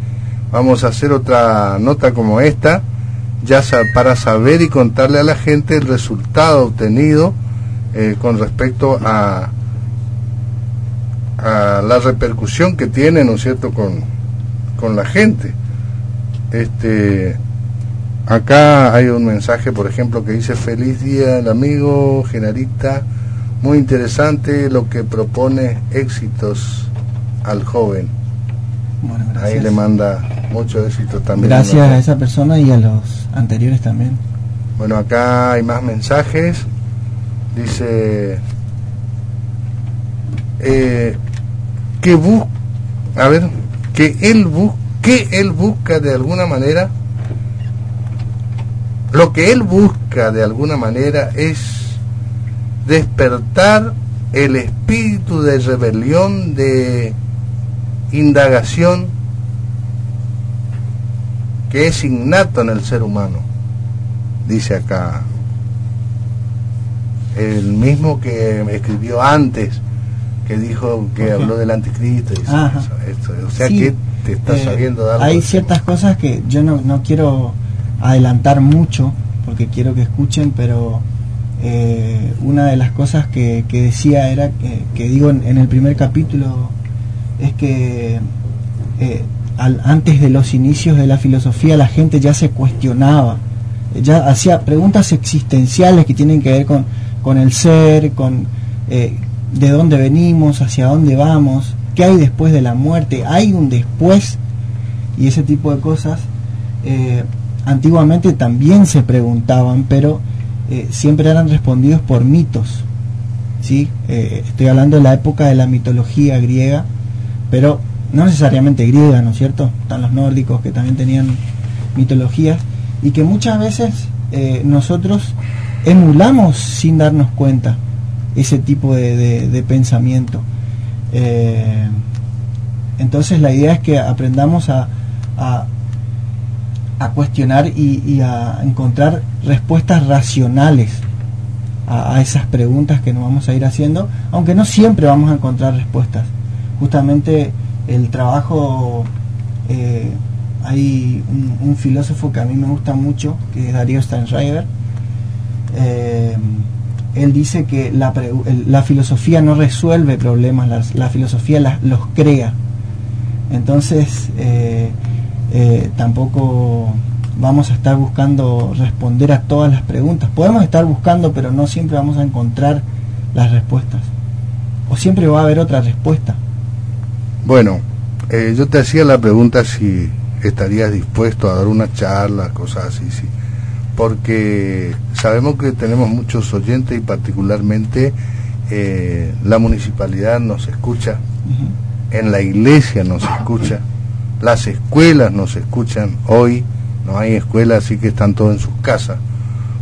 S1: vamos a hacer otra nota como esta ya para saber y contarle a la gente el resultado obtenido eh, con respecto a, a la repercusión que tiene, ¿no es cierto?, con, con la gente. Este, acá hay un mensaje, por ejemplo, que dice feliz día el amigo Genarita, muy interesante lo que propone éxitos al joven. Ahí le manda mucho éxito también.
S2: Gracias a esa persona y a los anteriores también.
S1: Bueno, acá hay más mensajes. Dice eh, que busca, a ver, que él busca, que él busca de alguna manera, lo que él busca de alguna manera es despertar el espíritu de rebelión, de indagación que es innato en el ser humano, dice acá. El mismo que escribió antes, que dijo que habló del anticristo. Y o sea que te está eh, sabiendo
S2: de Hay ciertas cosas que yo no, no quiero adelantar mucho, porque quiero que escuchen, pero eh, una de las cosas que, que decía era, que, digo en, el primer capítulo, es que eh, antes de los inicios de la filosofía la gente ya se cuestionaba, ya hacía preguntas existenciales que tienen que ver con, con el ser, con eh, de dónde venimos, hacia dónde vamos, qué hay después de la muerte, hay un después y ese tipo de cosas. Antiguamente también se preguntaban, pero eh, siempre eran respondidos por mitos. ¿sí? estoy hablando de la época de la mitología griega, pero no necesariamente griega, ¿no es cierto? Están los nórdicos que también tenían mitologías y que muchas veces eh, nosotros emulamos sin darnos cuenta ese tipo de, pensamiento. Eh, entonces la idea es que aprendamos a, cuestionar y, a encontrar respuestas racionales a, a esas preguntas que nos vamos a ir haciendo, aunque no siempre vamos a encontrar respuestas. Justamente el trabajo, eh, hay un, filósofo que a mí me gusta mucho, que es Darío Steinschreiber, eh, él dice que la, la, filosofía no resuelve problemas, la, filosofía los crea. Entonces, eh, tampoco vamos a estar buscando responder a todas las preguntas. Podemos estar buscando, pero no siempre vamos a encontrar las respuestas. O siempre va a haber otra respuesta.
S1: Bueno, eh, yo te hacía la pregunta si estarías dispuesto a dar una charla, cosas así, sí. Porque sabemos que tenemos muchos oyentes y particularmente eh, la municipalidad nos escucha, en la iglesia nos escucha, las escuelas nos escuchan hoy, no hay escuelas, así que están todos en sus casas.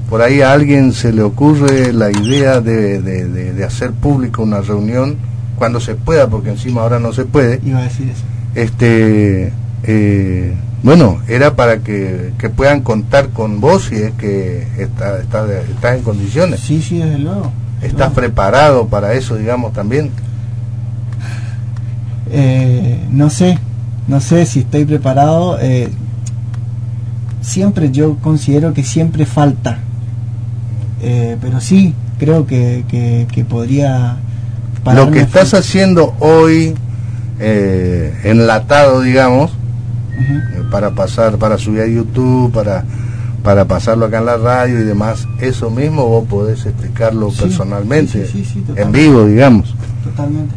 S1: Por ahí a alguien se le ocurre la idea de, de, hacer público una reunión cuando se pueda, porque encima ahora no se puede.
S2: Iba a decir eso.
S1: Este, eh, bueno, era para que, puedan contar con vos si es que estás está, en condiciones.
S2: Sí, sí, desde luego.
S1: ¿Estás preparado para eso, digamos, también?
S2: Eh, no sé, no sé si estoy preparado. Eh, siempre yo considero que siempre falta. Eh, pero sí, creo que, que, podría...
S1: Lo que estás haciendo hoy, enlatado, digamos, para pasar, para subir a YouTube, para para pasarlo acá en la radio y demás, eso mismo vos podés explicarlo personalmente, en vivo, digamos.
S2: Totalmente.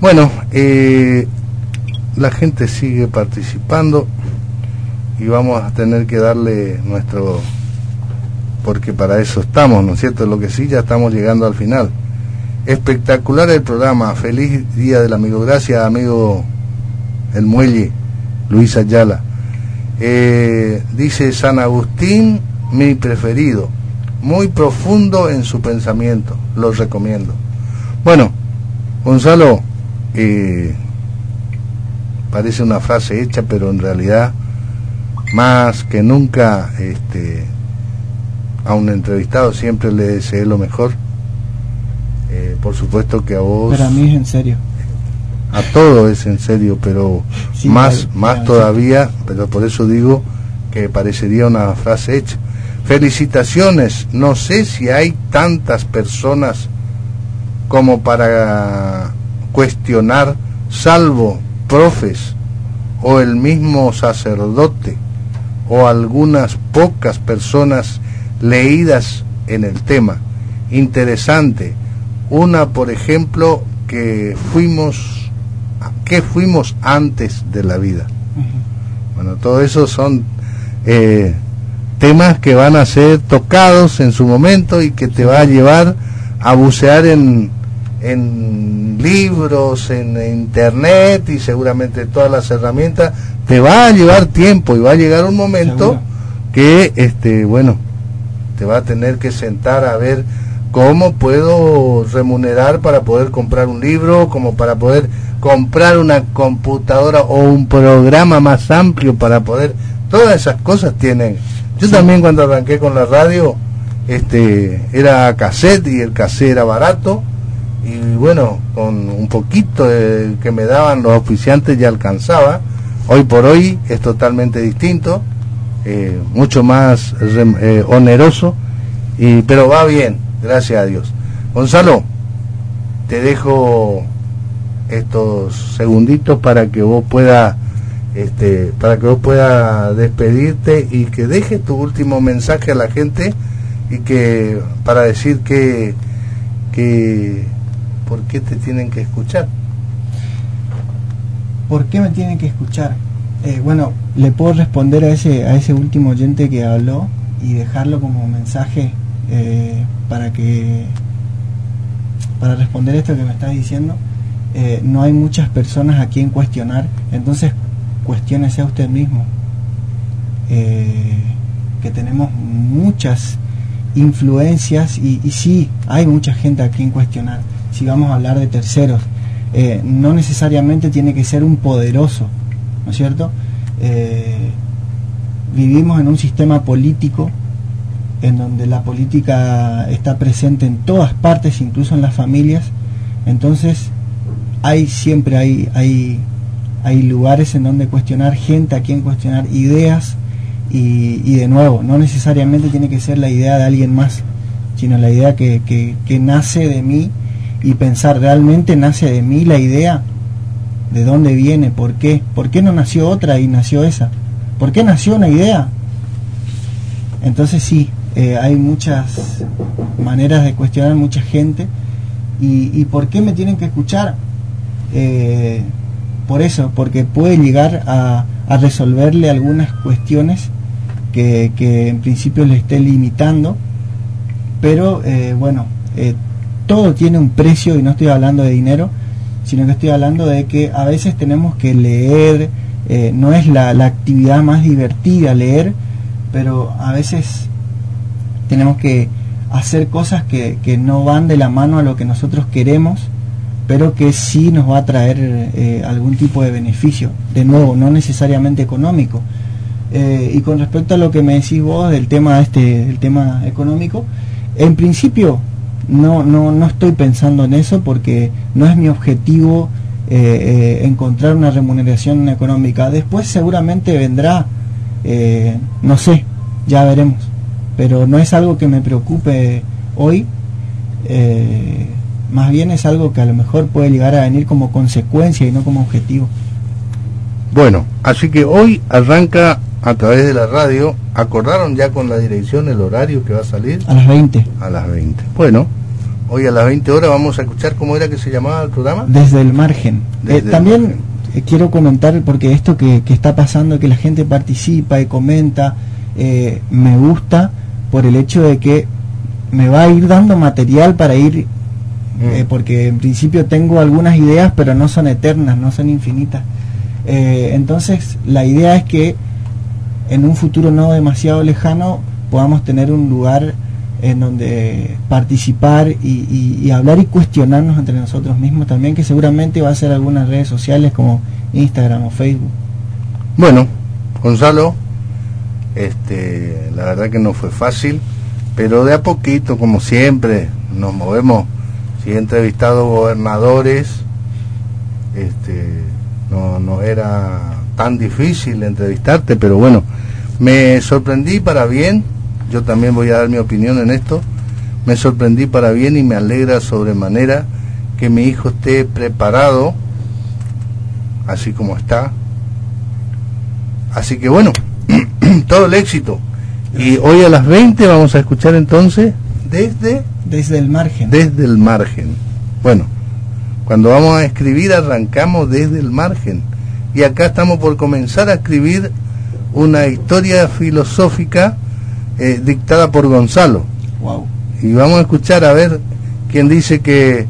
S1: Bueno, eh, la gente sigue participando y vamos a tener que darle nuestro, porque para eso estamos, ¿no es cierto? Lo que sí, ya estamos llegando al final. Espectacular el programa, feliz día del amigo, gracias amigo El Muelle, Luis Ayala. Eh, dice San Agustín, mi preferido, muy profundo en su pensamiento, lo recomiendo. Bueno, Gonzalo, eh, parece una frase hecha, pero en realidad, más que nunca, este, a un entrevistado siempre le deseé lo mejor. Eh, por supuesto que a vos...
S2: Pero a mí es en serio
S1: a todo es en serio, pero más, más todavía, pero por eso digo que parecería una frase hecha. Felicitaciones, no sé si hay tantas personas como para cuestionar, salvo profes o el mismo sacerdote o algunas pocas personas leídas en el tema. Interesante. Una, por ejemplo, que fuimos qué fuimos antes de la vida. Bueno, todo eso son eh, temas que van a ser tocados en su momento y que te va a llevar a bucear en, en libros, en internet y seguramente todas las herramientas. Te va a llevar tiempo y va a llegar un momento que, este, bueno, te va a tener que sentar a ver cómo puedo remunerar para poder comprar un libro, como para poder comprar una computadora o un programa más amplio para poder todas esas cosas tienen yo también cuando arranqué con la radio este era cassette y el cassette era barato y bueno con un poquito que me daban los oficiantes ya alcanzaba. Hoy por hoy es totalmente distinto eh, mucho más eh, oneroso y pero va bien gracias a Dios. Gonzalo te dejo estos segunditos para que vos pueda este, para que vos pueda despedirte y que dejes tu último mensaje a la gente y que para decir que que por qué te tienen que escuchar
S2: ¿Por qué me tienen que escuchar? Eh, bueno, le puedo responder a ese a ese último oyente que habló y dejarlo como mensaje eh, para que para responder esto que me estás diciendo eh, no hay muchas personas a quien cuestionar, entonces cuestiónese a usted mismo. Que tenemos muchas influencias y, sí, hay mucha gente a quien cuestionar. Si vamos a hablar de terceros, eh, no necesariamente tiene que ser un poderoso, ¿no es cierto? vivimos en un sistema político en donde la política está presente en todas partes, incluso en las familias. Entonces, hay siempre hay, hay, hay lugares en donde cuestionar gente, a quien cuestionar ideas y, de nuevo, no necesariamente tiene que ser la idea de alguien más, sino la idea que, que nace de mí y pensar realmente nace de mí la idea de dónde viene, por qué, por qué no nació otra y nació esa, por qué nació una idea. Entonces sí, eh, hay muchas maneras de cuestionar mucha gente y, y por qué me tienen que escuchar eh, por eso, porque puede llegar a, resolverle algunas cuestiones que, en principio le esté limitando, pero eh, bueno, eh, todo tiene un precio y no estoy hablando de dinero, sino que estoy hablando de que a veces tenemos que leer, eh, no es la, actividad más divertida leer, pero a veces tenemos que hacer cosas que, que, no van de la mano a lo que nosotros queremos, pero que sí nos va a traer eh, algún tipo de beneficio. De nuevo, no necesariamente económico. Eh, y con respecto a lo que me decís vos del tema este, del tema económico, en principio no, no, no estoy pensando en eso porque no es mi objetivo eh, encontrar una remuneración económica. Después seguramente vendrá, no sé, ya veremos pero no es algo que me preocupe hoy, eh, más bien es algo que a lo mejor puede llegar a venir como consecuencia y no como objetivo.
S1: Bueno, así que hoy arranca a través de la radio, ¿acordaron ya con la dirección el horario que va a salir?
S2: A las 20.
S1: A las 20. Bueno, hoy a las 20 horas vamos a escuchar cómo era que se llamaba el programa.
S2: Desde el margen. Eh, también eh, quiero comentar, porque esto que, que, está pasando, que la gente participa y comenta, me gusta por el hecho de que me va a ir dando material para ir, mm. eh, porque en principio tengo algunas ideas, pero no son eternas, no son infinitas. Eh, entonces, la idea es que en un futuro no demasiado lejano podamos tener un lugar en donde participar y, y, hablar y cuestionarnos entre nosotros mismos también, que seguramente va a ser algunas redes sociales como Instagram o Facebook.
S1: Bueno, Gonzalo, este, la verdad que no fue fácil, pero de a poquito, como siempre, nos movemos. Si he entrevistado gobernadores, este, no, no era tan difícil entrevistarte, pero bueno, me sorprendí para bien, yo también voy a dar mi opinión en esto, me sorprendí para bien y me alegra sobremanera que mi hijo esté preparado, así como está. Así que bueno, todo el éxito. Y hoy a las 20 vamos a escuchar entonces desde...
S2: Desde el margen.
S1: Desde el margen. Bueno, cuando vamos a escribir arrancamos desde el margen. Y acá estamos por comenzar a escribir una historia filosófica eh, dictada por Gonzalo.
S2: Wow.
S1: Y vamos a escuchar a ver quién dice que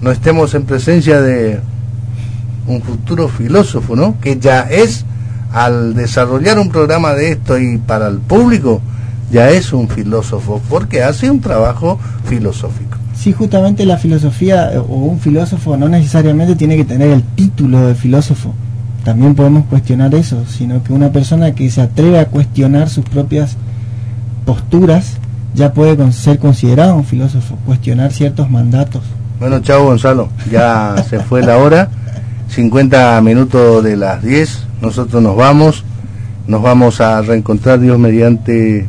S1: no estemos en presencia de un futuro filósofo, ¿no? Que ya es al desarrollar un programa de esto y para el público, ya es un filósofo, porque hace un trabajo filosófico.
S2: Sí, justamente la filosofía eh, o un filósofo no necesariamente tiene que tener el título de filósofo. También podemos cuestionar eso, sino que una persona que se atreve a cuestionar sus propias posturas ya puede ser considerado un filósofo, cuestionar ciertos mandatos.
S1: Bueno, chao Gonzalo, ya se fue la hora, 50 minutos de las 10, nosotros nos vamos, nos vamos a reencontrar Dios mediante...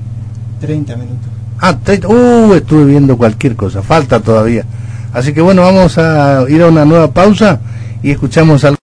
S2: 30 minutos.
S1: Ah, 30, uh, estuve viendo cualquier cosa, falta todavía. Así que bueno, vamos a ir a una nueva pausa y escuchamos algo.